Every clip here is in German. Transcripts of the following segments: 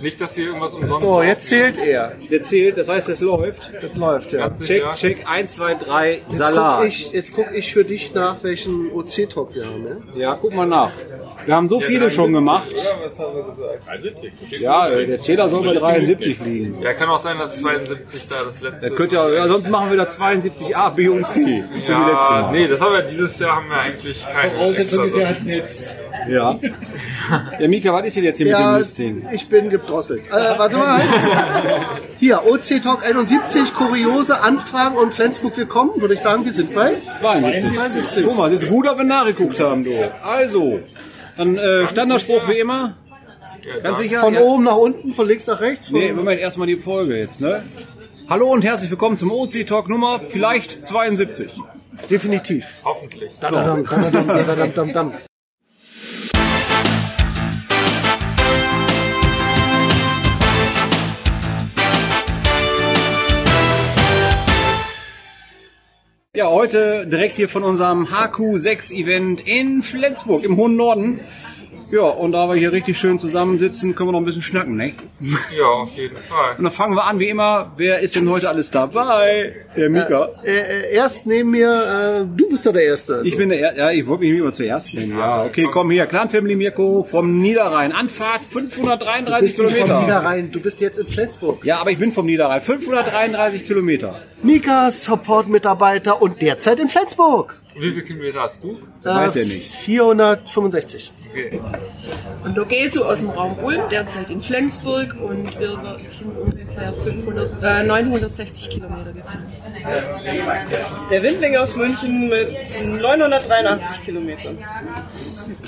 Nicht, dass wir irgendwas umsonst So, jetzt zählt er. Der zählt, das heißt, es läuft. Das läuft, ja. Ganz Check, sicher. check, 1, 2, 3, Jetzt guck, Salat. ich, jetzt guck ich für dich nach, welchen OC-Talk wir haben. Ja? Ja, guck mal nach. Wir haben so viele schon gemacht. Oder was haben wir gesagt? 73. Steht Ja, der Zähler soll bei 73 liegen. Ja, kann auch sein, dass 72 da das letzte Der könnte ja, ja, sonst machen wir da 72a, B und C. So wie letztes Ja, Mal. nee, das haben wir dieses Jahr haben wir eigentlich keine Voraussetzung ist ja extra- halt jetzt. Ja. Ja, Mika, was ist denn jetzt hier mit Ja, dem Listing? ich bin gedrosselt. Äh, warte mal. Hier, OC Talk 71, kuriose Anfragen und Flensburg willkommen. Würde ich sagen, wir sind bei 72. 72. Guck mal, das ist gut, dass wir nachgeguckt haben, du. Also, dann äh, Standardspruch wie immer. Ganz sicher? Von Ja. oben nach unten, von links nach rechts. Von Nee, Moment, erstmal die Folge jetzt, ne? Hallo und herzlich willkommen zum OC Talk Nummer vielleicht 72. Definitiv. Hoffentlich. Dadadam, dadadam, dadadam, Ja, heute direkt hier von unserem HQ6 Event in Flensburg im hohen Norden. Ja, und da wir hier richtig schön zusammensitzen, können wir noch ein bisschen schnacken, ne? Ja, auf jeden Fall. Und dann fangen wir an, wie immer. Wer ist denn heute alles dabei? Der Mika. Äh, äh, erst neben mir, äh, du bist doch der Erste. Ich bin der, Er- ja, ich wollte mich immer zuerst nennen. Ja, okay, komm hier. Clan Family Mirko vom Niederrhein. Anfahrt du 533 bist nicht vom Kilometer. Niederrhein, du bist jetzt in Flensburg. Ja, aber ich bin vom Niederrhein. 533 Kilometer. Mika, Support-Mitarbeiter und derzeit in Flensburg. Wie viele Kilometer hast du? Weiß Äh, er nicht. 465. Okay. Und Dogeso aus dem Raum Ulm, derzeit in Flensburg und wir sind ungefähr 500, äh, 960 Kilometer gefahren. Der Windling aus München mit 983 Kilometern.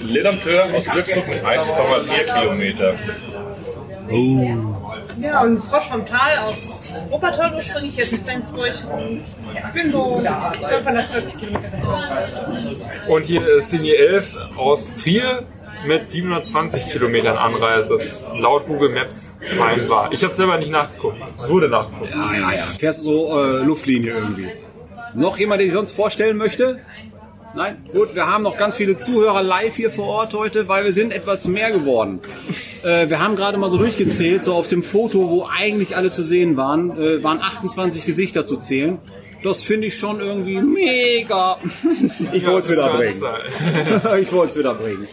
Ledermtör aus Glücksburg mit 1,4 Kilometer. Ja, und Frosch vom Tal aus Wuppertal ursprünglich, jetzt in Flensburg. Und ich bin so 540 Kilometer. Und hier ist Linie 11 aus Trier mit 720 Kilometern Anreise. Laut Google Maps scheinbar. Ich habe selber nicht nachgeguckt. Es wurde nachgeguckt. Ja, ja, ja. Fährst so äh, Luftlinie irgendwie. Noch jemand, der sich sonst vorstellen möchte? Nein? Gut, wir haben noch ganz viele Zuhörer live hier vor Ort heute, weil wir sind etwas mehr geworden. Äh, wir haben gerade mal so durchgezählt, so auf dem Foto, wo eigentlich alle zu sehen waren, äh, waren 28 Gesichter zu zählen. Das finde ich schon irgendwie mega. Ich wollte es wieder bringen. ich wollte es wieder bringen.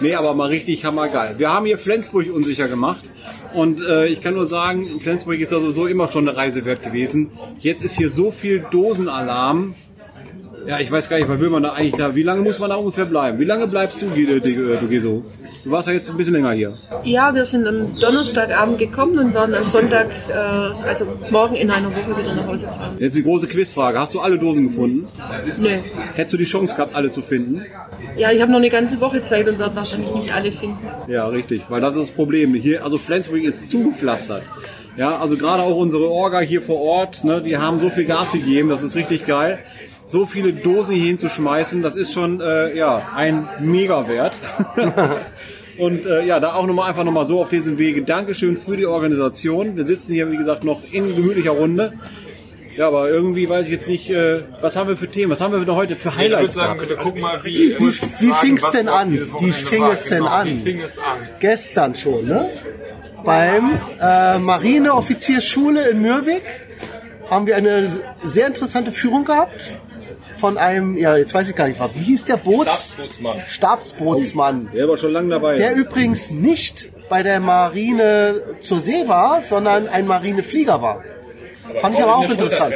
Nee, aber mal richtig hammergeil. Wir haben hier Flensburg unsicher gemacht. Und äh, ich kann nur sagen, Flensburg ist ja sowieso immer schon eine Reise wert gewesen. Jetzt ist hier so viel Dosenalarm. Ja, ich weiß gar nicht, was will man da eigentlich da? Wie lange muss man da ungefähr bleiben? Wie lange bleibst du, Guido, du Geso? Du warst ja jetzt ein bisschen länger hier. Ja, wir sind am Donnerstagabend gekommen und werden am Sonntag, äh, also morgen in einer Woche wieder nach Hause fahren. Jetzt die große Quizfrage. Hast du alle Dosen gefunden? Nö. Hättest du die Chance gehabt, alle zu finden? Ja, ich habe noch eine ganze Woche Zeit und werde wahrscheinlich nicht alle finden. Ja, richtig, weil das ist das Problem. Hier, also Flensburg ist zugepflastert. Ja, also gerade auch unsere Orga hier vor Ort, ne, die haben so viel Gas gegeben, das ist richtig geil. So viele Dosen hier hinzuschmeißen, das ist schon äh, ja ein Megawert. Und äh, ja, da auch nochmal einfach nochmal so auf diesem Wege. Dankeschön für die Organisation. Wir sitzen hier, wie gesagt, noch in gemütlicher Runde. Ja, aber irgendwie weiß ich jetzt nicht, äh, was haben wir für Themen, was haben wir denn heute für Ich würde Highlights sagen, wir gucken mal, wie. Wie- wie fing's denn an? Wie fing es denn an? Wie fing es an? Gestern schon, ne? Beim äh, Marineoffiziersschule in Mürwik haben wir eine sehr interessante Führung gehabt von einem, ja, jetzt weiß ich gar nicht, wie hieß der Boots? Stabsbootsmann. Stabsbootsmann. Der war schon lange dabei. Der übrigens nicht bei der Marine zur See war, sondern ein Marineflieger war. Fand ich aber auch interessant.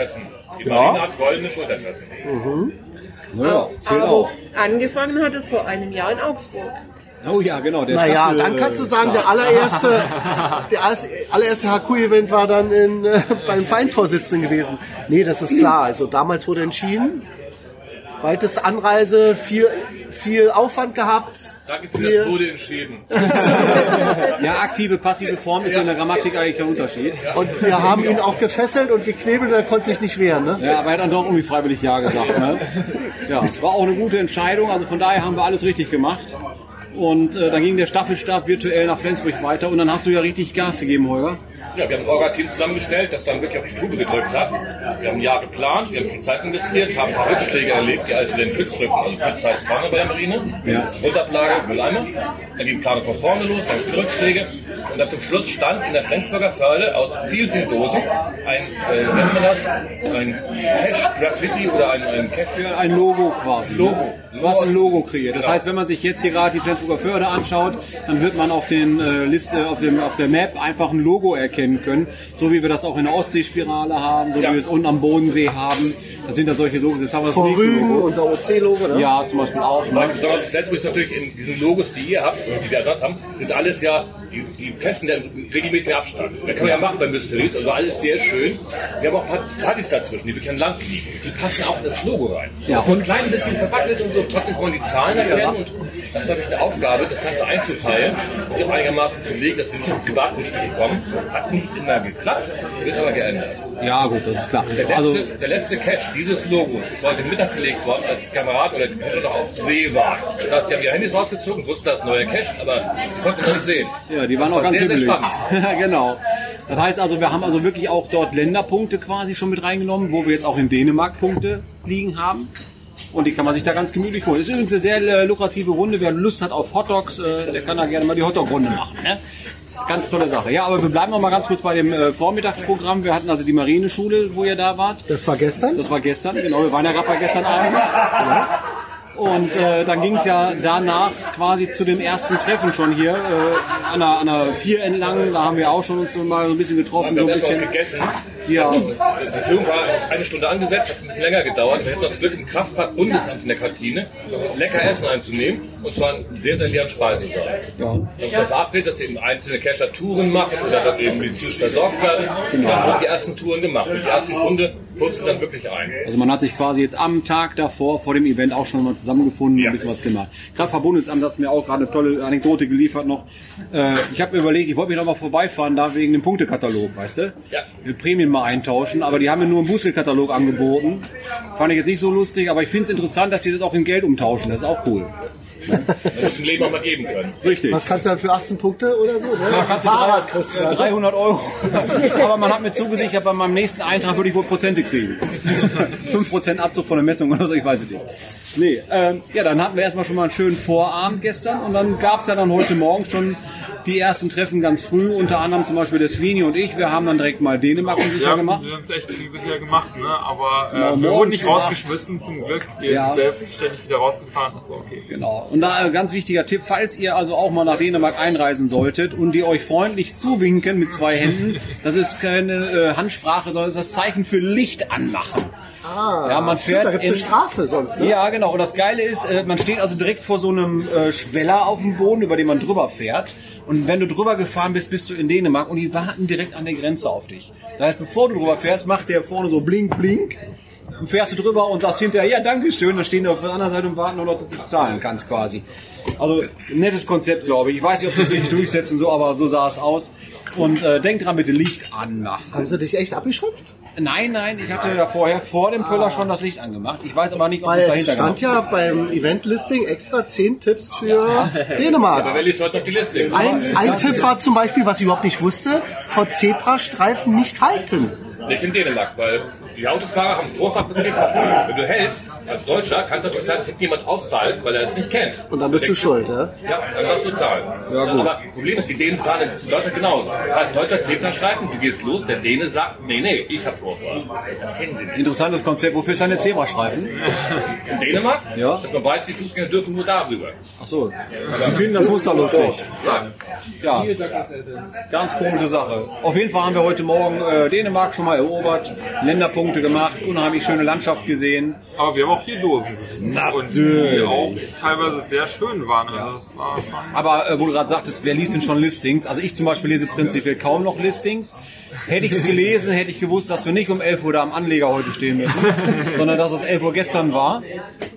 Die Marine hat goldene Schultertassen. ja, zählt Aber auch. angefangen hat es vor einem Jahr in Augsburg. Oh ja, genau. Der Naja, Staffel, dann kannst du äh, sagen, der allererste, der allererste HQ-Event war dann in, äh, beim Vereinsvorsitzenden gewesen. Nee, das ist klar. Also damals wurde entschieden, weiteste Anreise, viel, viel Aufwand gehabt. Danke für Wir- das wurde entschieden. Ja, aktive, passive Form ist ja in der Grammatik eigentlich kein Unterschied. Und wir haben ihn auch gefesselt und geknebelt und er konnte sich nicht wehren. Ne? Ja, aber er hat dann doch irgendwie freiwillig Ja gesagt. Ne? Ja, war auch eine gute Entscheidung. Also von daher haben wir alles richtig gemacht. Und äh, dann ging der Staffelstab virtuell nach Flensburg weiter und dann hast du ja richtig Gas gegeben, Holger. Ja, wir haben ein Orga-Team zusammengestellt, das dann wirklich auf die Tube gedrückt hat. Wir haben ein Jahr geplant, wir haben viel Zeit investiert, haben ein paar Rückschläge erlebt, die in den Pütz drücken. Also Pütz heißt Tonne bei der Marine, Ja. Unterablage, Mülleimer. Dann ging die Planung von vorne los, dann viele Rückschläge. Und dann zum Schluss stand in der Flensburger Förde aus vielen, vielen Dosen ein, äh, nennt man das, ein Cash-Graffiti oder ein, ein Cash... Ein Logo quasi. Logo. Ne? Du hast ein Logo kreiert. Das Ja. heißt, wenn man sich jetzt hier gerade die Flensburger Förde anschaut, dann wird man auf den äh, Liste, auf dem auf der Map einfach ein Logo erkennen können, so wie wir das auch in der Ostseespirale haben, so Ja. wie wir es unten am Bodensee haben. Das sind da solche Logos. Jetzt haben wir das Von nächste Rügen, Logo. unser OC-Logo, ne? Ja, zum Beispiel auch. Ne? Flensburg ist natürlich in diesen Logos, die ihr habt, oder die wir dort haben, sind alles ja, die, die testen den regelmäßigen Abstand. Da kann man ja machen bei Mysteries, also alles sehr schön. Wir haben auch ein paar Tradis dazwischen, die wirklich an Land liegen. Die passen auch in das Logo rein. Ja. Und ein klein bisschen verwackelt und so, trotzdem kann man die Zahlen erkennen und das war wirklich eine Aufgabe, das Ganze einzuteilen und auch einigermaßen zu legen, dass wir nicht auf Privatgrundstücke kommen. Hat nicht immer geklappt, wird aber geändert. Ja, gut, das ist klar. Der letzte, Also der letzte Cache dieses Logos ist heute Mittag gelegt worden, als die Kamerad oder die Cacher noch auf See waren. Das heißt, die haben ihre Handys rausgezogen, wussten, das neuer Cache, aber sie konnten noch nicht sehen. Ja, die waren Das auch war ganz sehr, sehr spannend. genau. Das heißt also, wir haben also wirklich auch dort Länderpunkte quasi schon mit reingenommen, wo wir jetzt auch in Dänemark Punkte liegen haben. Und die kann man sich da ganz gemütlich holen. Ist übrigens eine sehr äh, lukrative Runde. Wer Lust hat auf Hotdogs, äh, der kann da gerne mal die Hotdog-Runde machen. Ne? Ganz tolle Sache. Ja, aber wir bleiben noch mal ganz kurz bei dem äh, Vormittagsprogramm. Wir hatten also die Marineschule, wo ihr da wart. Das war gestern. Das war gestern, genau. Wir waren ja gerade bei gestern Abend. Und äh, dann ging es ja danach quasi zu dem ersten Treffen schon hier äh, an, der, an der Pier entlang. Da haben wir auch schon uns so mal so ein bisschen getroffen, Wir so haben ein erst was bisschen. gegessen. Ja, Die Führung war eine Stunde angesetzt, hat ein bisschen länger gedauert. Wir hätten uns Glück im Kraftfahrt-Bundesamt in der Kantine lecker Essen einzunehmen. Und zwar einen sehr, sehr leeren Speisesaal. ja. Uns das verabredet, dass eben einzelne Cacher Touren machen und dass dann eben medizinisch versorgt werden. Und dann wurden die ersten Touren gemacht. Und die ersten Hunde putzen dann wirklich ein. Also man hat sich quasi jetzt am Tag davor, vor dem Event auch schon mal zusammengefunden und Ja. ein bisschen was gemacht. Kraftverbundesamt hat mir auch gerade eine tolle Anekdote geliefert noch. Äh, ich habe mir überlegt, ich wollte mich noch mal vorbeifahren, da wegen dem Punktekatalog, weißt du? Ja. Wir Prämien mal eintauschen, aber die haben mir nur einen Bußgeldkatalog angeboten. Fand ich jetzt nicht so lustig, aber ich finde es interessant, dass die das auch in Geld umtauschen. Das ist auch cool. Man muss im Leben auch mal geben können. Richtig. Was kannst du dann für 18 Punkte oder so? Ne? Kannst Fahrrad drei, kriegst du dann. 300 Euro. Aber man hat mir zugesichert, bei meinem nächsten Eintrag würde ich wohl Prozente kriegen. 5% Abzug von der Messung oder so, ich weiß es nicht. Nee, ähm, ja, dann hatten wir erstmal schon mal einen schönen Vorabend gestern und dann gab es ja dann heute Morgen schon die ersten Treffen ganz früh, unter anderem zum Beispiel der Svini und ich. Wir haben dann direkt mal Dänemark unsicher gemacht. wir haben es echt unsicher gemacht, ne? aber äh, Genau, wir wurden nicht rausgeschmissen, zum Glück. Wir Ja. sind selbstständig wieder rausgefahren, das war okay. Genau. Und da ein ganz wichtiger Tipp, falls ihr also auch mal nach Dänemark einreisen solltet und die euch freundlich zuwinken mit zwei Händen, das ist keine äh, Handsprache, sondern das ist das Zeichen für Licht anmachen. Ah, Ja, man fährt Da gibt's eine in- Strafe sonst, ne? Ja, genau. Und das Geile ist, äh, man steht also direkt vor so einem äh, Schweller auf dem Boden, über den man drüber fährt. Und wenn du drüber gefahren bist, bist du in Dänemark und die warten direkt an der Grenze auf dich. Das heißt, bevor du drüber fährst, macht der vorne so blink, blink. Dann fährst du drüber und sagst hinterher, ja, Dankeschön. Dann stehen die auf der anderen Seite und warten nur noch, dass du zahlen kannst quasi. Also, nettes Konzept, glaube ich. Ich weiß nicht, ob sie es wirklich durchsetzen, so, aber so sah es aus. Und äh, denk dran, bitte Licht anmachen. Haben sie dich echt abgeschöpft? Nein, nein, ich hatte ja vorher vor dem Pöller schon das Licht angemacht. Ich weiß aber nicht, ob Weil es es dahinter stand ja beim Event-Listing extra 10 Tipps für Dänemark. Liest heute noch die Liste? Ein, ein Tipp war zum Beispiel, was ich überhaupt nicht wusste, vor Zebrastreifen nicht halten. Nicht in Dänemark, weil die Autofahrer haben Vorfahrt für Zebrastreifen. Wenn du hältst, als Deutscher, kann es natürlich sein, dass sich jemand aufprallt, weil er es nicht kennt. Und dann bist du schuld, ja? Ja, dann darfst du zahlen. Ja, gut. Aber das Problem ist, die Dänen fahren in Deutschland genauso. Ein deutscher Zebrastreifen, du gehst los, der Däne sagt, nee, nee, ich hab Vorfahrt. Das kennen sie nicht. Interessantes Konzept. Wofür ist eine Zebrastreifen? In Dänemark, Ja. dass man weiß, die Fußgänger dürfen nur darüber. Ach so. Die finden das Muster lustig. Ja. Ja. Ganz komische Sache. Auf jeden Fall haben wir heute Morgen äh, Dänemark schon mal erobert, Länderpunkte gemacht, unheimlich schöne Landschaft gesehen. Aber wir haben auch hier Dosen. Und die auch teilweise sehr schön waren. Also das war schon. Aber äh, wo du gerade sagtest, wer liest denn schon Listings? Also ich zum Beispiel lese prinzipiell kaum noch Listings. Hätte ich es gelesen, hätte ich gewusst, dass wir nicht um 11 Uhr da am Anleger heute stehen müssen, sondern dass es 11 Uhr gestern war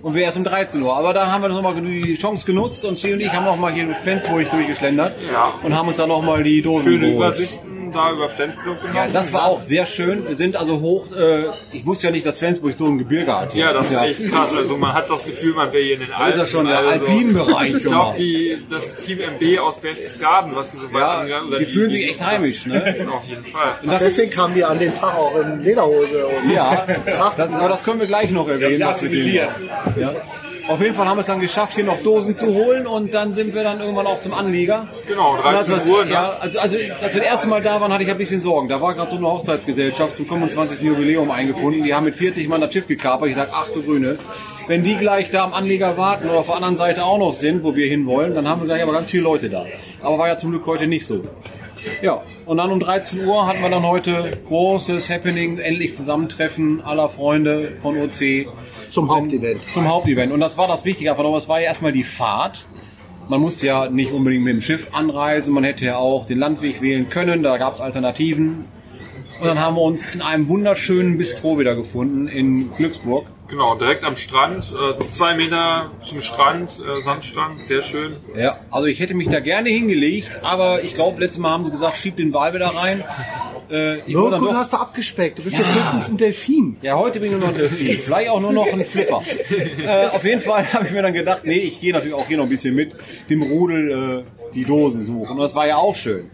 und wir erst um 13 Uhr. Aber da haben wir nochmal die Chance genutzt und Sie und ich haben nochmal hier mit Flensburg durchgeschlendert Ja. und haben uns dann nochmal die Dosen Schöne geholt. Übersichten da über Flensburg Ja, genossen. das war auch sehr schön. Wir sind also hoch, äh, ich wusste ja nicht, dass Flensburg so ein Gebirge hat. Ja, das ist ja echt krass. Also man hat das Gefühl, man wäre hier in den Alpen. ist ja schon der also, Alpinbereich Ich schon glaube, die das Team MB aus Berchtesgaden, was sie so weit Ja, angegangen- oder die fühlen sich echt heimisch, ne? Auf jeden Fall. Deswegen kamen die an den Tag auch in Lederhose und Ja, das, aber das können wir gleich noch erwähnen. Ja, was wir ja. Auf jeden Fall haben wir es dann geschafft, hier noch Dosen zu holen und dann sind wir dann irgendwann auch zum Anlieger. Genau, Und als 13 Uhr, ne? Ja, also, also als wir das erste Mal da waren, hatte ich ein bisschen Sorgen. Da war gerade so eine Hochzeitsgesellschaft zum 25. Jubiläum eingefunden. Die haben mit 40 Mann das Schiff gekapert. Ich sag, ach du Grüne, wenn die gleich da am Anleger warten oder auf der anderen Seite auch noch sind, wo wir hinwollen, dann haben wir gleich aber ganz viele Leute da. Aber war ja zum Glück heute nicht so. Ja, und dann um 13 Uhr hatten wir dann heute großes Happening, endlich Zusammentreffen aller Freunde von OC zum Hauptevent. zum Hauptevent. Und das war das Wichtige einfach noch. Es war ja erstmal die Fahrt. Man musste ja nicht unbedingt mit dem Schiff anreisen. Man hätte ja auch den Landweg wählen können. Da gab es Alternativen. Und dann haben wir uns in einem wunderschönen Bistro wieder gefunden in Glücksburg. Genau, direkt am Strand, äh, zwei Meter zum Strand, äh, Sandstrand, sehr schön. Ja, also ich hätte mich da gerne hingelegt, aber ich glaube, letztes Mal haben sie gesagt, schieb den Wal wieder rein. Äh, ich dann gut, doch, hast du abgespeckt. Du bist jetzt höchstens ein Delfin. Ja, heute bin ich nur noch ein Delfin. Vielleicht auch nur noch ein Flipper. äh, auf jeden Fall habe ich mir dann gedacht, nee, ich gehe natürlich auch hier noch ein bisschen mit dem Rudel äh, die Dosen suchen. Und das war ja auch schön.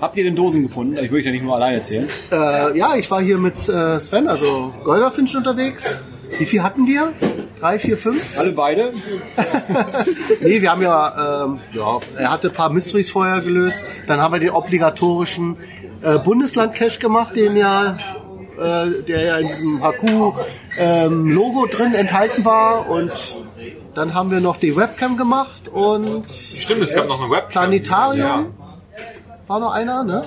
Habt ihr denn Dosen gefunden? Ich möchte ja nicht nur alleine erzählen. Äh, ja, ich war hier mit äh, Sven, also Golderfinch unterwegs. Wie viel hatten wir? Drei, vier, fünf? Alle beide? Nee, wir haben ja, ähm, ja, er hatte ein paar Mysteries vorher gelöst. Dann haben wir den obligatorischen äh, Bundesland-Cache gemacht, den ja, äh, der ja in diesem HQ-Logo drin enthalten war. Und dann haben wir noch die Webcam gemacht und Stimmt, es gab noch eine Webcam. Planetarium. War noch einer, ne?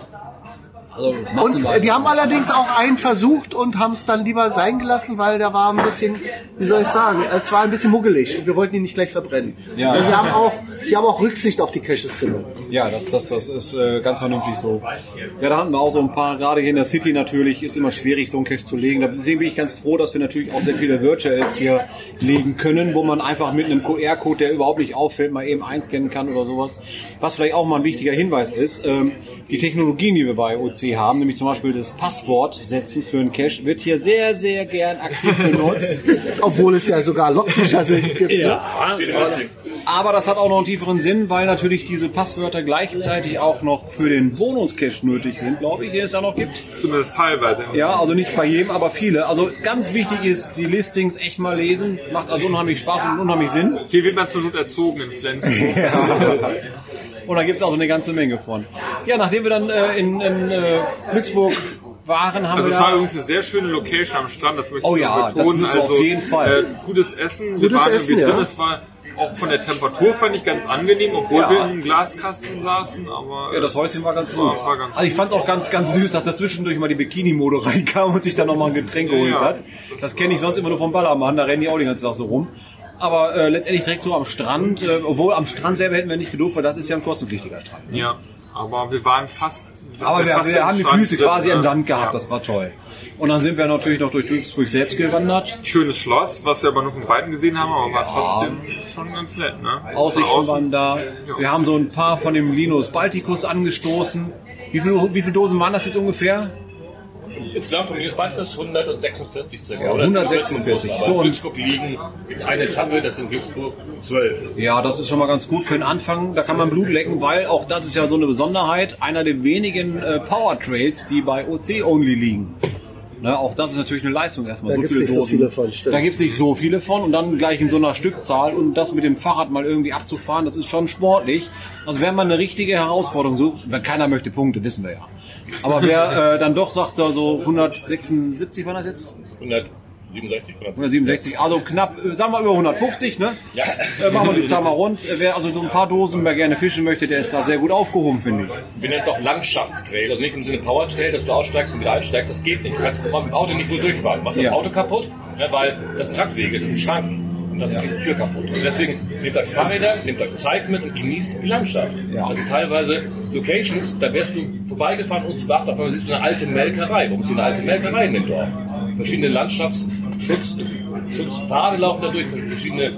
Also, Und äh, wir haben allerdings auch einen versucht und haben es dann lieber sein gelassen, weil der war ein bisschen, wie soll ich sagen, es war ein bisschen muggelig und wir wollten ihn nicht gleich verbrennen. Ja. Wir haben auch, wir haben auch Rücksicht auf die Caches genommen. Ja, das, das, das ist äh, ganz vernünftig so. Ja, da hatten wir auch so ein paar, gerade hier in der City natürlich, ist immer schwierig, so einen Cache zu legen. Deswegen bin ich ganz froh, dass wir natürlich auch sehr viele Virtuals hier legen können, wo man einfach mit einem QR-Code, der überhaupt nicht auffällt, mal eben einscannen kann oder sowas. Was vielleicht auch mal ein wichtiger Hinweis ist, ähm, die Technologien, die wir bei OC haben, nämlich zum Beispiel das Passwort setzen für einen Cache, wird hier sehr, sehr gern aktiv benutzt. Obwohl es ja sogar Logbücher sind. Gibt, ne? Ding. Aber das hat auch noch einen tieferen Sinn, weil natürlich diese Passwörter gleichzeitig auch noch für den Bonus-Cache nötig sind, glaube ich, den es da noch gibt. Zumindest teilweise. Ja, also nicht bei jedem, aber viele. Also ganz wichtig ist, die Listings echt mal lesen. Macht also unheimlich Spaß und unheimlich Sinn. Hier wird man zur Not erzogen in Flensburg. Und da gibt's auch so eine ganze Menge von. Ja, nachdem wir dann äh, in, in äh, Glücksburg waren, haben Also wir es war übrigens eine sehr schöne Location am Strand, das möchte Oh ich ja, noch das betonen. müssen wir auf also, jeden Fall. Äh, gutes Essen, wir Gutes waren Essen, irgendwie drin, ja. es war auch von der Temperatur fand ich ganz angenehm, obwohl Ja. wir in einem Glaskasten saßen, aber Ja, das Häuschen war ganz gut. War- war ganz also ich fand es auch ganz, ganz süß, dass da zwischendurch mal die Bikini-Mode reinkam und sich dann nochmal ein Getränk geholt Ja. hat. Das kenne ich sonst immer nur vom Ballermann, da rennen die auch den ganzen Tag so rum. Aber äh, letztendlich direkt so am Strand, äh, obwohl am Strand selber hätten wir nicht gedurft, weil das ist ja ein kostenpflichtiger Strand. ja, aber wir waren fast Aber wir, fast wir haben die Füße drin, quasi im ne? Sand gehabt, Ja. das war toll. Und dann sind wir natürlich noch durch Duisburg selbst gewandert. Schönes Schloss, was wir aber nur von Weitem gesehen haben, aber war trotzdem schon ganz nett, ne? Aussichten waren da. Wir haben so ein paar von dem Linus Balticus angestoßen. Wie, viel, wie viele Dosen waren das jetzt ungefähr? Insgesamt um Baltikus 146 circa. Ja, 146. Aber So, so, und- in Glücksburg liegen in einer Etappe, das sind Glücksburg 12. Ja, das ist schon mal ganz gut für den Anfang. Da kann man Blut lecken, weil auch das ist ja so eine Besonderheit. Einer der wenigen äh, Power Trails, die bei OC Only liegen. Ne, auch das ist natürlich eine Leistung erstmal. Da so gibt's viele nicht so Dosen. viele von, stimmt. Da gibt's nicht so viele von und dann gleich in so einer Stückzahl und das mit dem Fahrrad mal irgendwie abzufahren, das ist schon sportlich. Also wenn man eine richtige Herausforderung sucht, wenn keiner möchte Punkte, wissen wir ja. Aber wer äh, dann doch sagt, so so 176 war das jetzt? 167. 167, also knapp, äh, sagen wir über 150, ne? Ja. Äh, machen wir die Zahl mal rund. Äh, Wer also so ein paar Dosen mehr gerne fischen möchte, der ist da sehr gut aufgehoben, finde ich. Wir nennen es auch Landschaftstrail, also nicht im Sinne Power Trail, dass du aussteigst und wieder einsteigst, das geht nicht. Du kannst mit dem Auto nicht gut durchfahren. Du machst Ja. das Auto kaputt, ne, weil das sind Radwege, das sind Schranken. Und das ist die Tür kaputt. Und deswegen nehmt euch Fahrräder, nehmt euch Zeit mit und genießt die Landschaft. Also teilweise Locations, da wärst du vorbeigefahren und zu beachten, auf einmal siehst du eine alte Melkerei. Warum ist eine alte Melkerei in dem Dorf? Verschiedene Schutz, Schutzpfade laufen dadurch, verschiedene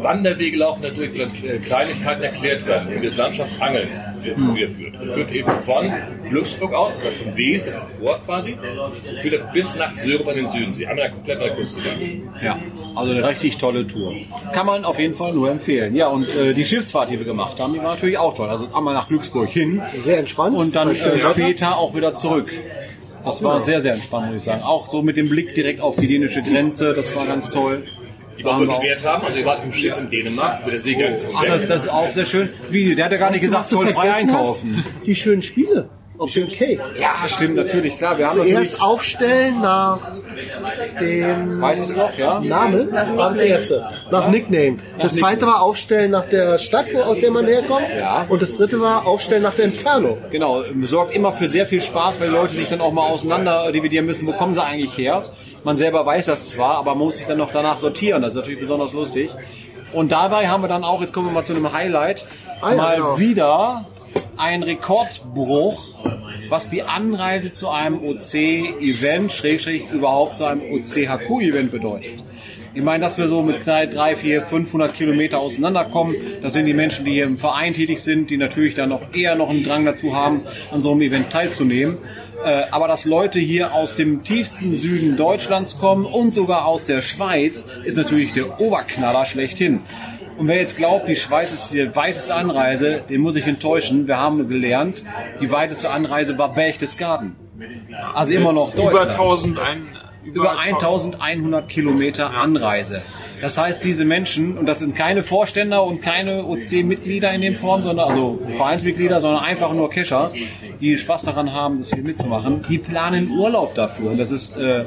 Wanderwege laufen dadurch, wo dann äh, Kleinigkeiten erklärt werden. Und die Landschaft Angeln wird führt. Das führt eben von Glücksburg aus, das heißt von Wies, das ist vor quasi, führt dann bis nach Syrup an den Südensee. Einmal komplett an der Küste lang. Ja, also eine richtig tolle Tour. Kann man auf jeden Fall nur empfehlen. Ja, und äh, die Schiffsfahrt, die wir gemacht haben, die war natürlich auch toll. Also einmal nach Glücksburg hin Sehr entspannt. und dann äh, später auch wieder zurück. Das war sehr, sehr entspannt, muss ich sagen. Auch so mit dem Blick direkt auf die dänische Grenze, das war ganz toll. Die wir Wert haben, also ihr wart im Schiff in Dänemark, mit der Seegrenze. Ach, das, das ist auch sehr schön. Wie, der hat ja gar nicht gesagt, zollfrei einkaufen. Hast? Die schönen Spiele dem Cay. Ja, stimmt, natürlich, klar. Wir haben natürlich, Zuerst aufstellen nach dem weiß es noch, ja? Namen, war das erste. Nach Nickname. Das zweite war aufstellen nach der Stadt, wo, aus der man herkommt. Ja. Und das dritte war aufstellen nach der Entfernung. Genau, sorgt immer für sehr viel Spaß, weil die Leute sich dann auch mal auseinander dividieren müssen, wo kommen sie eigentlich her. Man selber weiß das zwar, aber man muss sich dann noch danach sortieren. Das ist natürlich besonders lustig. Und dabei haben wir dann auch, jetzt kommen wir mal zu einem Highlight, Ah ja, mal genau. wieder ein Rekordbruch, was die Anreise zu einem OC-Event, Schrägstrich überhaupt zu einem OC-HQ-Event bedeutet. Ich meine, dass wir so mit knall 3, 4, 500 Kilometer auseinanderkommen, das sind die Menschen, die hier im Verein tätig sind, die natürlich dann noch eher noch einen Drang dazu haben, an so einem Event teilzunehmen. Äh, Aber dass Leute hier aus dem tiefsten Süden Deutschlands kommen und sogar aus der Schweiz, ist natürlich der Oberknaller schlechthin. Und wer jetzt glaubt, die Schweiz ist die weiteste Anreise, den muss ich enttäuschen. Wir haben gelernt, die weiteste Anreise war Berchtesgaden. Also immer noch Über Deutschland. 1000, ein, Über 1100 Kilometer Anreise. Das heißt, diese Menschen, und das sind keine Vorständer und keine OC-Mitglieder in dem Form, sondern also Vereinsmitglieder, sondern einfach nur Kescher, die Spaß daran haben, das hier mitzumachen, die planen Urlaub dafür. Und das ist äh,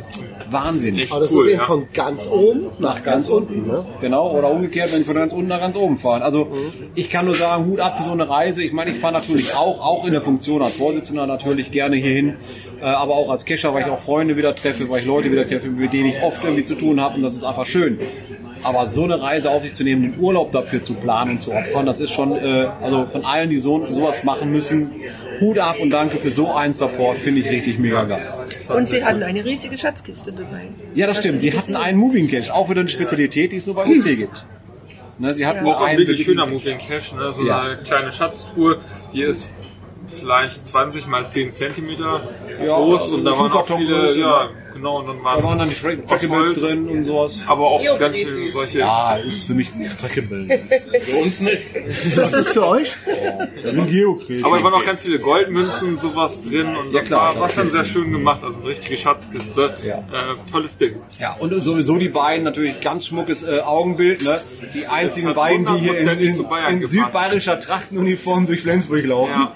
Wahnsinn. Echt Aber das cool, ist eben ja. von ganz oben nach ganz unten. Ne? Genau, oder umgekehrt, wenn ich von ganz unten nach ganz oben fahren. Also ich kann nur sagen, Hut ab für so eine Reise. Ich meine, ich fahre natürlich auch, auch in der Funktion als Vorsitzender natürlich gerne hierhin, äh, aber auch als Kescher, weil ich auch Freunde wieder treffe, weil ich Leute wieder treffe, mit denen ich oft irgendwie zu tun habe und das ist einfach schön. Aber so eine Reise auf sich zu nehmen, den Urlaub dafür zu planen und zu opfern, das ist schon, äh, also von allen, die so, sowas machen müssen, Hut ab und danke für so einen Support, finde ich richtig mega geil. Und sie hatten eine riesige Schatzkiste dabei. Ja, das Hast stimmt. Sie die hatten gesehen? einen Moving Cache, auch wieder eine Spezialität, die es nur bei OC gibt. Ne, sie hatten Ja. auch ein einen wirklich schöner Moving Cache, ne? so Ja. eine kleine Schatztruhe, die ist vielleicht 20 mal 10 Zentimeter Ja, groß und da waren auch viele, ja, ne? Genau, und dann Da waren waren, dann die Track- Trackables drin und sowas. aber auch Jo, ganz viele solche, Ja, ist für mich Trackables. Für uns nicht. Was ist für euch? Das sind Geokrieg. aber es waren auch ganz viele Goldmünzen, sowas drin und Ja, das klar, war, schon sehr schön gemacht, also eine richtige Schatzkiste, Ja. äh, tolles Ding. Ja, und sowieso die beiden, natürlich ganz schmuckes äh, Augenbild, ne? Die einzigen beiden, die hier in, in, in südbayerischer Trachtenuniform durch Flensburg laufen.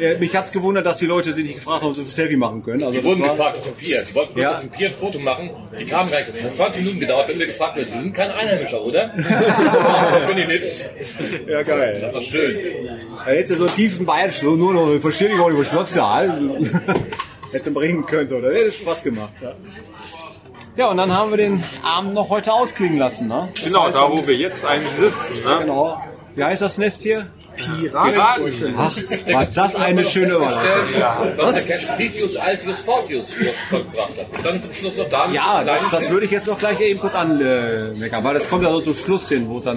Äh, mich hat's gewundert, dass die Leute sich nicht gefragt haben, ob sie ein Selfie machen können. Also Die wurden war- gefragt dem Pier. Die wollten Ja. Ein Foto machen. Die kamen gleich. Das hat 20 Minuten gedauert, wenn wir gefragt werden. Sie sind kein Einheimischer, oder? Bin ich nicht. Ja, geil. Das war schön. Ja, jetzt so tiefen Bayerisch, so nur noch, ich verstehe nicht, was du schwachst da. Hättest du bringen können. Das hätte Spaß gemacht. Ja. ja, und dann haben wir den Abend noch heute ausklingen lassen, ne? Das Genau, heißt, da wo wir jetzt eigentlich sitzen, ne? Genau. Wie heißt das Nest hier? Piraten. Ach, war das eine schöne Überleitung. Was der Cash Fitius Altius Fortius vollbracht hat. Und dann zum Schluss noch da. Ja, das, das würde ich jetzt noch gleich eben kurz anmeckern, weil das kommt ja so zum Schluss hin, wo dann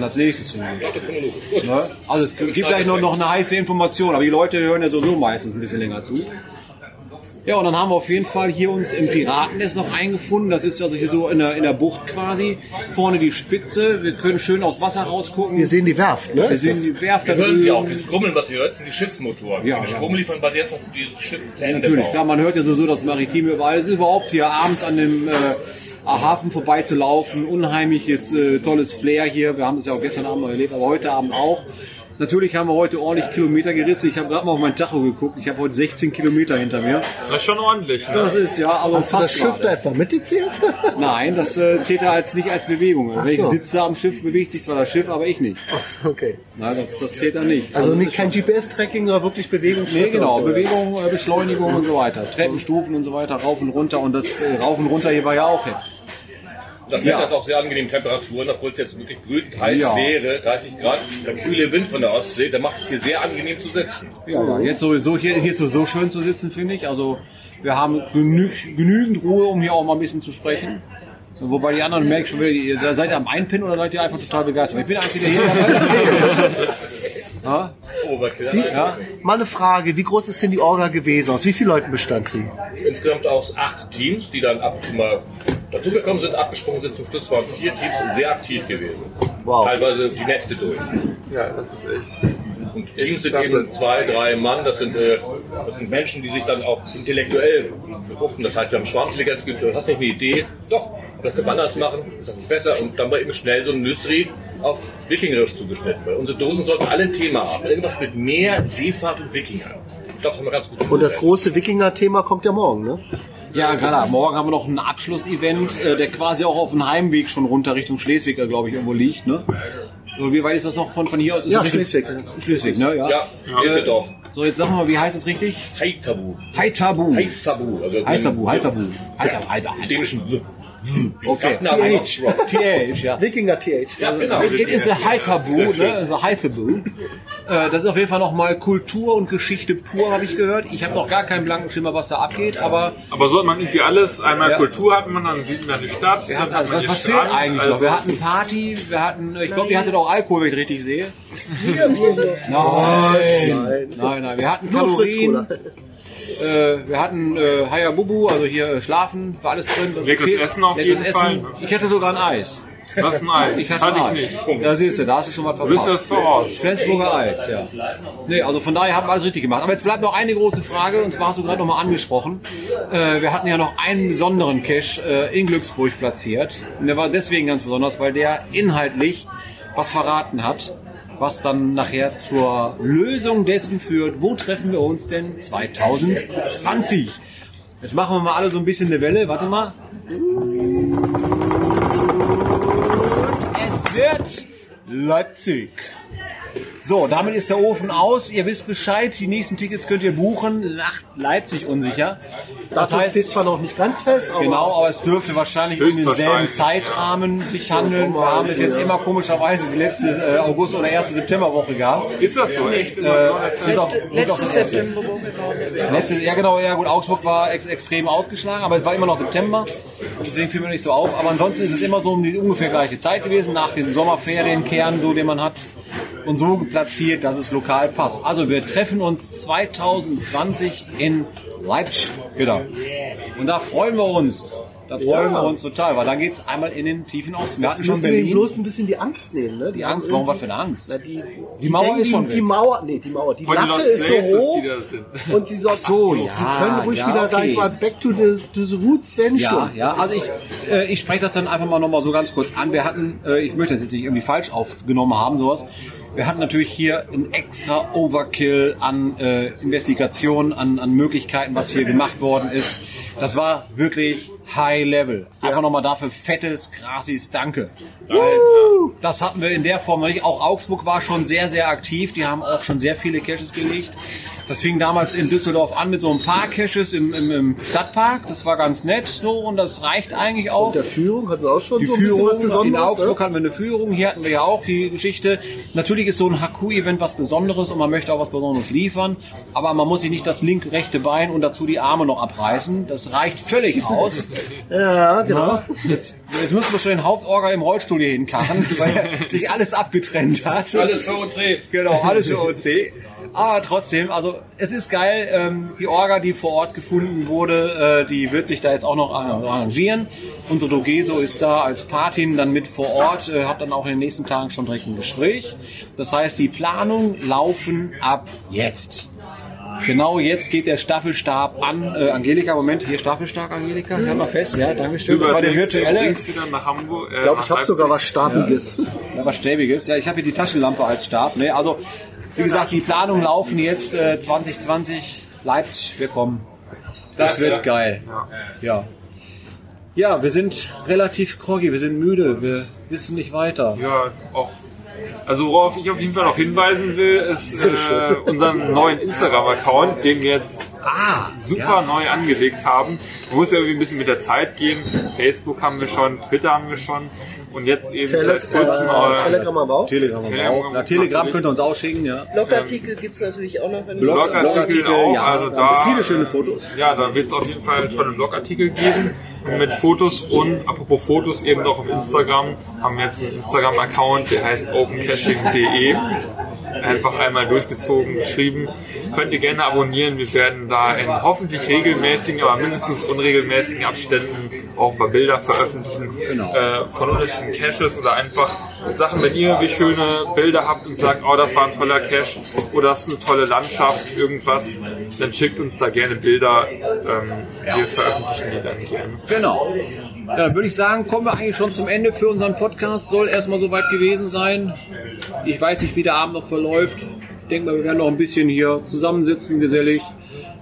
hingeht. chronologisch. Gut. Ne? Also es gibt gleich noch, noch eine heiße Information, aber die Leute hören ja sowieso meistens ein bisschen länger zu. Ja, und dann haben wir auf jeden Fall hier uns im Piratennest noch eingefunden. Das ist also hier so in der, in der Bucht quasi. Vorne die Spitze. Wir können schön aus Wasser rausgucken. Wir sehen die Werft, ne? Wir sehen die Werft da hören Sie auch, das Grummeln, was ihr hört, sind die Schiffsmotoren. Ja, die ja. Strom liefern bei der ist noch die Schiff zu Ende Natürlich, klar, man hört ja sowieso das Maritime überall. Es ist überhaupt hier abends an dem äh, Hafen vorbeizulaufen. Unheimliches, äh, tolles Flair hier. Wir haben das ja auch gestern Abend noch erlebt, aber heute Abend auch. Natürlich haben wir heute ordentlich Kilometer gerissen. Ich habe gerade mal auf mein Tacho geguckt. Ich habe heute 16 Kilometer hinter mir. Das ist schon ordentlich, ne? Das ist ja, also Hast du das fast Schiff da gerade. etwa mitgezählt? Nein, das äh, zählt ja als, nicht als Bewegung. Wenn ich so. sitze am Schiff, bewegt sich zwar das Schiff, aber ich nicht. okay. Nein, das, das zählt dann nicht. Also das nicht kein GPS-Tracking, sondern wirklich Bewegung. Nee, genau, und so. Bewegung, äh, Beschleunigung und so weiter. Treppenstufen und so weiter, rauf und runter. Und das äh, rauf und runter hier war ja auch hin. Das Ja. Wetter ist auch sehr angenehm Temperaturen, obwohl es jetzt wirklich brütend heiß Ja. wäre, 30 Grad, der kühle Wind von der Ostsee, der macht es hier sehr angenehm zu sitzen. Ja, ja, jetzt sowieso hier, hier ist sowieso schön zu sitzen, finde ich. Also wir haben genü genügend Ruhe, um hier auch mal ein bisschen zu sprechen. Wobei die anderen merken schon wieder, ihr seid ihr am Einpinnen oder seid ihr einfach total begeistert? Ich bin der Einzige, der hier die ganze Zeit erzählt. Ja? Overkill. Ja? Mal eine Frage, wie groß ist denn die Orga gewesen? Aus wie vielen Leuten bestand sie? Insgesamt aus acht Teams, die dann ab und zu mal dazugekommen sind, abgesprungen sind. Zum Schluss waren vier Teams sehr aktiv gewesen. Wow. Teilweise die Nächte durch. Ja, das ist echt. Und Teams sind eben zwei, drei Mann. Das sind, äh, das sind Menschen, die sich dann auch intellektuell befruchten. Das heißt, wir haben Schwarmintelligenz geübt. Du hast nicht eine Idee. Doch, das können wir anders machen. Das ist besser. Und dann war eben schnell so eine Industrie auf Wikingerisch zugeschnitten. Weil unsere Dosen sollten alle ein Thema haben. Irgendwas mit Meer, Seefahrt und Wikinger. Ich glaube, das haben wir ganz gut Und das große Wikinger-Thema kommt ja morgen, ne? Ja, klar. Morgen haben wir noch ein Abschlussevent, äh, der quasi auch auf dem Heimweg schon runter Richtung Schleswig, glaube ich, irgendwo liegt. Ne? Und wie weit ist das noch von, von hier aus? Ist Ja, das Schleswig. Schleswig, ne? Ja. Ja, Äh, ist doch. So, jetzt sagen wir mal, wie heißt es richtig? Haitabu. Haitabu. Haitabu. Also Haitabu, Haitabu. Haitabu, Haitabu. Dänischen W. Okay. Nachnamen. TH, ja. Wikinger TH. Ja, genau. It it is the Haitabu, ne? The Haitabu. Äh, Das ist auf jeden Fall nochmal Kultur und Geschichte pur, habe ich gehört. Ich habe noch gar keinen blanken Schimmer, was da abgeht, aber Aber so hat man irgendwie alles. Einmal Ja. Kultur hat man, dann sieht man die Stadt, wir dann hatten, hat also, man was, die was fehlt eigentlich noch? also Wir es hatten Party, wir hatten, ich glaube, ihr hattet auch Alkohol, wenn ich richtig sehe. Nein, Nein. nein, nein, wir hatten Kalorien. Äh, wir hatten äh, Hayabubu, also hier äh, Schlafen, war alles drin. Leckeres Essen auf jeden Fall. Ich hatte sogar ein Eis. Was ein Eis. Ich Das hatte hatte ein ich Eis. nicht. Ja, siehst du, da hast du schon mal Du bist verpasst. das voraus. Flensburger Eis, ja. Nee, also von daher haben wir alles richtig gemacht. Aber jetzt bleibt noch eine große Frage, und zwar hast du gerade noch mal angesprochen. Äh, wir hatten ja noch einen besonderen Cache äh, in Glücksburg platziert. Und der war deswegen ganz besonders, weil der inhaltlich was verraten hat, was dann nachher zur Lösung dessen führt, wo treffen wir uns denn 2020? Jetzt machen wir mal alle so ein bisschen eine Welle. Warte mal. Es wird Leipzig. So, damit ist der Ofen aus. Ihr wisst Bescheid. Die nächsten Tickets könnt ihr buchen. Lacht Leipzig unsicher. Das Das steht heißt, zwar noch nicht ganz fest, aber genau, aber es dürfte wahrscheinlich um denselben. Zeitrahmen sich handeln. Wir haben bis jetzt immer komischerweise die letzte äh, August- oder erste Septemberwoche gehabt. Ist das so echt? Äh, ist auch, ist auch. Septemberwoche, ich. Letzte, ja genau, ja gut, Augsburg war ex extrem ausgeschlagen, aber es war immer noch September, deswegen fiel mir nicht so auf. Aber ansonsten ist es immer so um die ungefähr gleiche Zeit gewesen, nach den Sommerferienkern, so den man hat, und so platziert, dass es lokal passt. Also wir treffen uns 2020 in Leipzig wieder. Und da freuen wir uns. Da freuen Ja. wir uns total, weil dann geht's einmal in den tiefen Osten. Wir hatten schon müssen wir Berlin. bloß ein bisschen die Angst nehmen. Ne? Die Angst, warum was für eine Angst? Na, die, Die Mauer denken, ist schon die, weg. die Mauer, nee, die Mauer, die Von Latte ist Places, so hoch die und sie sagt, so, die ja, können ruhig ja, wieder, sag ich okay. mal, back to the, to the roots werden Ja, schon. ja, also ich, äh, ich spreche das dann einfach mal nochmal so ganz kurz an. Wir hatten, äh, ich möchte das jetzt nicht irgendwie falsch aufgenommen haben, sowas. Wir hatten natürlich hier ein extra Overkill an äh, Investigationen, an, an Möglichkeiten, was hier gemacht worden ist. Das war wirklich High Level. Einfach nochmal dafür fettes, krasis Danke. Weil das hatten wir in der Form noch nicht. Auch Augsburg war schon sehr, sehr aktiv. Die haben auch schon sehr viele Caches gelegt. Das fing damals in Düsseldorf an mit so ein paar Caches im, im, im Stadtpark. Das war ganz nett so und das reicht eigentlich auch. Der Führung hatten wir auch schon Die so ein bisschen was Führung, Besonderes. in Augsburg ne? hatten wir eine Führung, hier hatten wir ja auch die Geschichte. Natürlich ist so ein Haku-Event was Besonderes und man möchte auch was Besonderes liefern, aber man muss sich nicht das linke, rechte Bein und dazu die Arme noch abreißen. Das reicht völlig aus. Ja, genau. Jetzt, jetzt müssen wir schon den Hauptorger im Rollstuhl hier hinkarren, weil sich alles abgetrennt hat. Alles für OC. Genau, alles für OC. Aber trotzdem, also es ist geil. Ähm, die Orga, die vor Ort gefunden wurde, äh, die wird sich da jetzt auch noch arrangieren. Unsere Dogeso ist da als Patin dann mit vor Ort, äh, hat dann auch in den nächsten Tagen schon direkt ein Gespräch. Das heißt, die Planungen laufen ab jetzt. Genau jetzt geht der Staffelstab an. Äh, Angelika, Moment, hier Staffelstab, Angelika. Halt mal fest, ja, danke schön. Das war der virtuelle. bringst du dann nach Hamburg. Äh, Ich glaube, ich habe sogar was Stabiges. Ja, was Stäbiges. Ja, ich habe hier die Taschenlampe als Stab. Ne? Also, wie gesagt, die Planungen laufen jetzt äh, 2020. Leipzig, wir kommen. Das wird geil. Ja. Ja, wir sind relativ groggy, wir sind müde, wir wissen nicht weiter. Ja, auch. Also worauf ich auf jeden Fall noch hinweisen will, ist äh, unseren neuen Instagram-Account, den wir jetzt super neu angelegt haben. Man muss ja irgendwie ein bisschen mit der Zeit gehen. Facebook haben wir schon, Twitter haben wir schon. Und jetzt eben Tele seit kurzem äh, Telegram aber auch. Telegram, Telegram auch. Na, Telegram könnt ihr uns auch schicken, ja. Blogartikel gibt es natürlich auch noch. Wenn Blog- Blogartikel Blogartikel, auch, ja. also Da viele schöne Fotos. Ja, da wird es auf jeden Fall tolle Blogartikel geben mit Fotos und apropos Fotos eben auch auf Instagram haben wir jetzt einen Instagram-Account, der heißt opencaching.de. Einfach einmal durchgezogen geschrieben. Könnt ihr gerne abonnieren. Wir werden da in hoffentlich regelmäßigen, aber mindestens unregelmäßigen Abständen auch paar Bilder veröffentlichen Genau. äh, von unterschiedlichen Caches oder einfach Sachen, wenn ihr wie schöne Bilder habt und sagt, oh, das war ein toller Cache oder das ist eine tolle Landschaft, irgendwas, dann schickt uns da gerne Bilder. Ähm, Wir veröffentlichen die dann gerne. Genau. Ja, dann würde ich sagen, kommen wir eigentlich schon zum Ende für unseren Podcast. Soll erstmal soweit gewesen sein. Ich weiß nicht, wie der Abend noch verläuft. Ich denke mal, wir werden noch ein bisschen hier zusammensitzen, gesellig.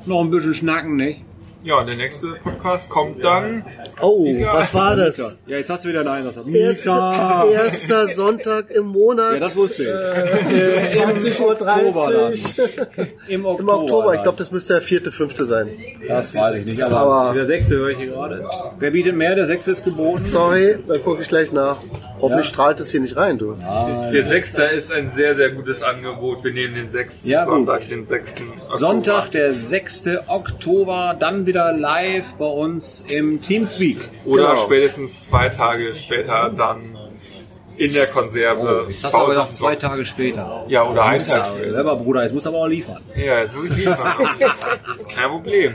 Noch ein bisschen schnacken, nicht? Ja, und der nächste Podcast kommt dann. Oh, was war das? Ja, jetzt hast du wieder einen Einsatz. Erster, erster Sonntag im Monat. Ja, das wusste ich. Äh, Im 20.30 Oktober dann. Uhr. Im Oktober. Im Oktober. Ich glaube, das müsste der vierte, fünfte sein. das weiß ich nicht. Aber, Aber- der sechste höre ich hier gerade. Wer bietet mehr? Der sechste ist geboten. Sorry, dann gucke ich gleich nach. Hoffentlich strahlt es hier nicht rein, du. Der sechste ist ein sehr, sehr gutes Angebot. Wir nehmen den sechsten Ja, gut. Sonntag, den sechsten. Oktober. Sonntag, der 6. Oktober, dann wieder live bei uns im Teamspeak. Oder Genau. spätestens zwei Tage später dann in der Konserve. Jetzt hast du aber gesagt, zwei Tage später. Ja, oder einen Tag Ja, später. selber Bruder, jetzt musst du aber auch liefern. Ja, jetzt muss ich liefern. Kein Problem.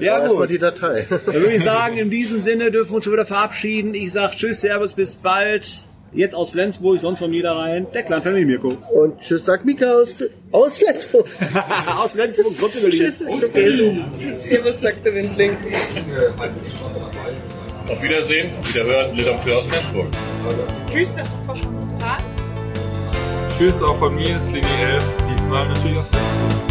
Ja, gut. die Datei. Dann würde ich sagen, in diesem Sinne dürfen wir uns schon wieder verabschieden. Ich sag Tschüss, Servus, bis bald. Jetzt aus Flensburg, sonst von Niederrhein, der Kleinfamilie Mirko. Und tschüss, sagt Mika aus, aus Flensburg. aus Flensburg, trotzdem Berlin. Tschüss. Servus, sagt der Windling. Auf Wiedersehen, wiederhören, Redakteur aus Flensburg. Tschüss, sagt Frau. Tschüss auch von mir, Slingy 11. Diesmal natürlich aus Flensburg.